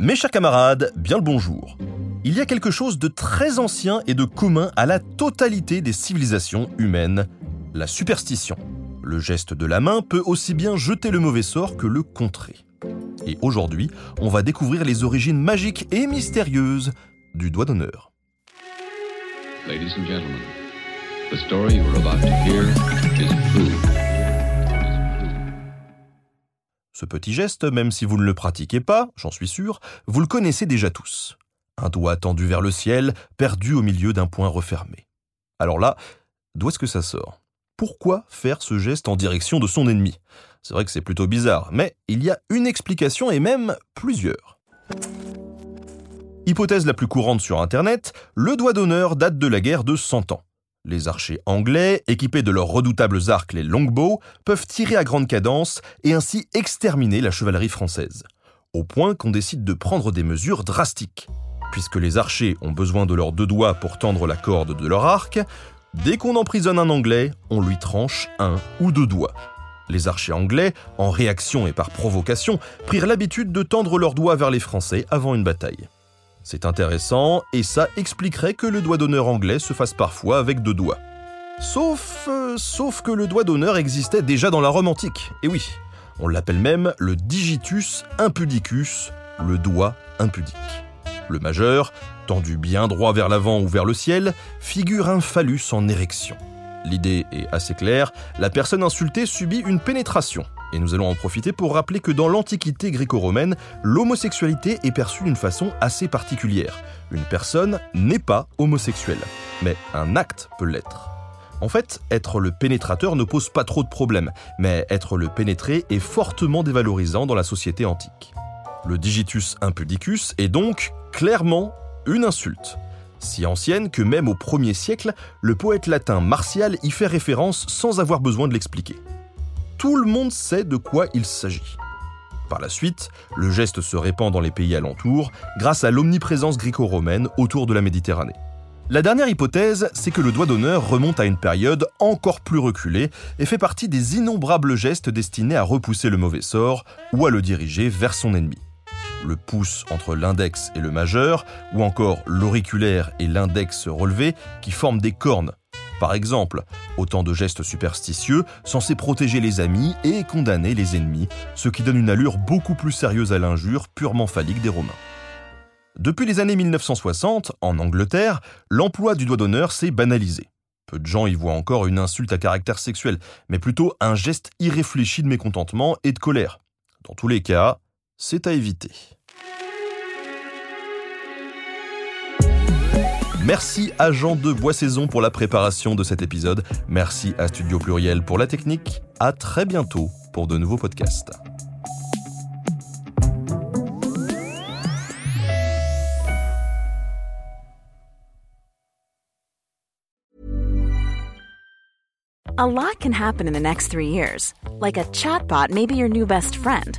Mes chers camarades, bien le bonjour. Il y a quelque chose de très ancien et de commun à la totalité des civilisations humaines, la superstition. Le geste de la main peut aussi bien jeter le mauvais sort que le contrer. Et aujourd'hui, on va découvrir les origines magiques et mystérieuses du doigt d'honneur. Ce petit geste, même si vous ne le pratiquez pas, j'en suis sûr, vous le connaissez déjà tous. Un doigt tendu vers le ciel, perdu au milieu d'un point refermé. Alors là, d'où est-ce que ça sort? Pourquoi faire ce geste en direction de son ennemi? C'est vrai que c'est plutôt bizarre, mais il y a une explication et même plusieurs. Hypothèse la plus courante sur Internet, le doigt d'honneur date de la guerre de 100 ans. Les archers anglais, équipés de leurs redoutables arcs les longbows, peuvent tirer à grande cadence et ainsi exterminer la chevalerie française. Au point qu'on décide de prendre des mesures drastiques. Puisque les archers ont besoin de leurs deux doigts pour tendre la corde de leur arc, dès qu'on emprisonne un anglais, on lui tranche un ou deux doigts. Les archers anglais, en réaction et par provocation, prirent l'habitude de tendre leurs doigts vers les Français avant une bataille. C'est intéressant et ça expliquerait que le doigt d'honneur anglais se fasse parfois avec deux doigts. Sauf, euh, sauf que le doigt d'honneur existait déjà dans la Rome antique. Et oui, on l'appelle même le digitus impudicus, le doigt impudique. Le majeur, tendu bien droit vers l'avant ou vers le ciel, figure un phallus en érection. L'idée est assez claire, la personne insultée subit une pénétration, et nous allons en profiter pour rappeler que dans l'Antiquité gréco-romaine, l'homosexualité est perçue d'une façon assez particulière. Une personne n'est pas homosexuelle, mais un acte peut l'être. En fait, être le pénétrateur ne pose pas trop de problèmes, mais être le pénétré est fortement dévalorisant dans la société antique. Le digitus impudicus est donc clairement une insulte. Si ancienne que même au 1er siècle, le poète latin Martial y fait référence sans avoir besoin de l'expliquer tout le monde sait de quoi il s'agit. Par la suite, le geste se répand dans les pays alentours grâce à l'omniprésence gréco-romaine autour de la Méditerranée. La dernière hypothèse, c'est que le doigt d'honneur remonte à une période encore plus reculée et fait partie des innombrables gestes destinés à repousser le mauvais sort ou à le diriger vers son ennemi. Le pouce entre l'index et le majeur, ou encore l'auriculaire et l'index relevé, qui forment des cornes par exemple, autant de gestes superstitieux censés protéger les amis et condamner les ennemis, ce qui donne une allure beaucoup plus sérieuse à l'injure purement phallique des Romains. Depuis les années 1960, en Angleterre, l'emploi du doigt d'honneur s'est banalisé. Peu de gens y voient encore une insulte à caractère sexuel, mais plutôt un geste irréfléchi de mécontentement et de colère. Dans tous les cas, c'est à éviter. Merci à Jean de Boissaison pour la préparation de cet épisode. Merci à Studio Pluriel pour la technique. À très bientôt pour de nouveaux podcasts. A lot can happen in the next three years. Like a chatbot may be your new best friend.